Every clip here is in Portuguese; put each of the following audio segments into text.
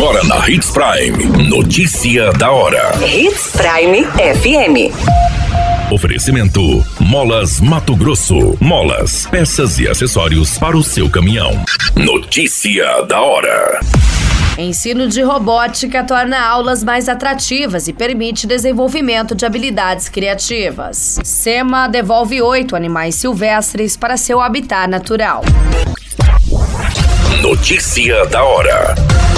Agora na Hits Prime. Notícia da hora. Hits Prime FM. Oferecimento: Molas Mato Grosso. Molas, peças e acessórios para o seu caminhão. Notícia da hora. Ensino de robótica torna aulas mais atrativas e permite desenvolvimento de habilidades criativas. SEMA devolve oito animais silvestres para seu habitat natural. Notícia da hora.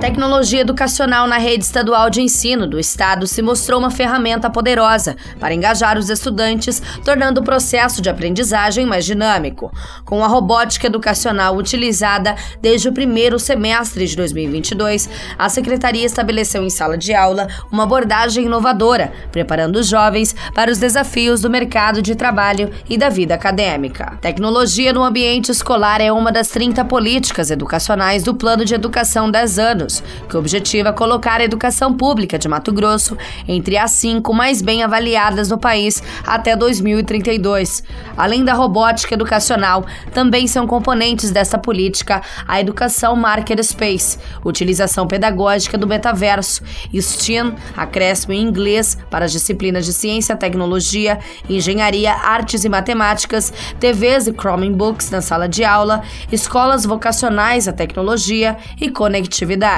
Tecnologia educacional na rede estadual de ensino do estado se mostrou uma ferramenta poderosa para engajar os estudantes, tornando o processo de aprendizagem mais dinâmico. Com a robótica educacional utilizada desde o primeiro semestre de 2022, a secretaria estabeleceu em sala de aula uma abordagem inovadora, preparando os jovens para os desafios do mercado de trabalho e da vida acadêmica. Tecnologia no ambiente escolar é uma das 30 políticas educacionais do Plano de Educação 10 anos, que objetiva colocar a educação pública de Mato Grosso entre as cinco mais bem avaliadas no país até 2032. Além da robótica educacional, também são componentes dessa política a educação Market Space, utilização pedagógica do metaverso, STEAM, acréscimo em inglês para as disciplinas de ciência, tecnologia, engenharia, artes e matemáticas, TVs e Chromebooks na sala de aula, escolas vocacionais à tecnologia e conectividade.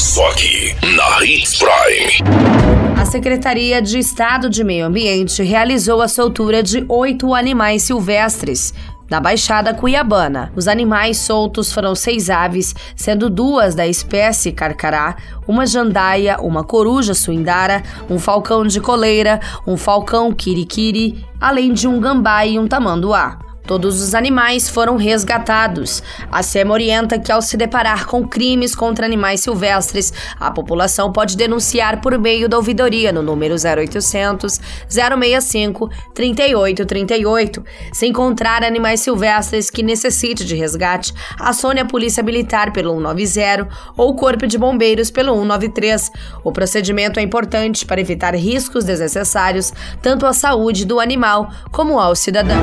Só aqui na Hits Prime. A Secretaria de Estado de Meio Ambiente realizou a soltura de oito animais silvestres na Baixada Cuiabana. Os animais soltos foram seis aves, sendo duas da espécie carcará, uma jandaia, uma coruja suindara, um falcão de coleira, um falcão quiriquiri, além de um gambá e um tamanduá. Todos os animais foram resgatados. A SEMA orienta que, ao se deparar com crimes contra animais silvestres, a população pode denunciar por meio da ouvidoria no número 0800 065 3838. Se encontrar animais silvestres que necessite de resgate, acione a Polícia Militar pelo 190 ou o Corpo de Bombeiros pelo 193. O procedimento é importante para evitar riscos desnecessários tanto à saúde do animal como ao cidadão.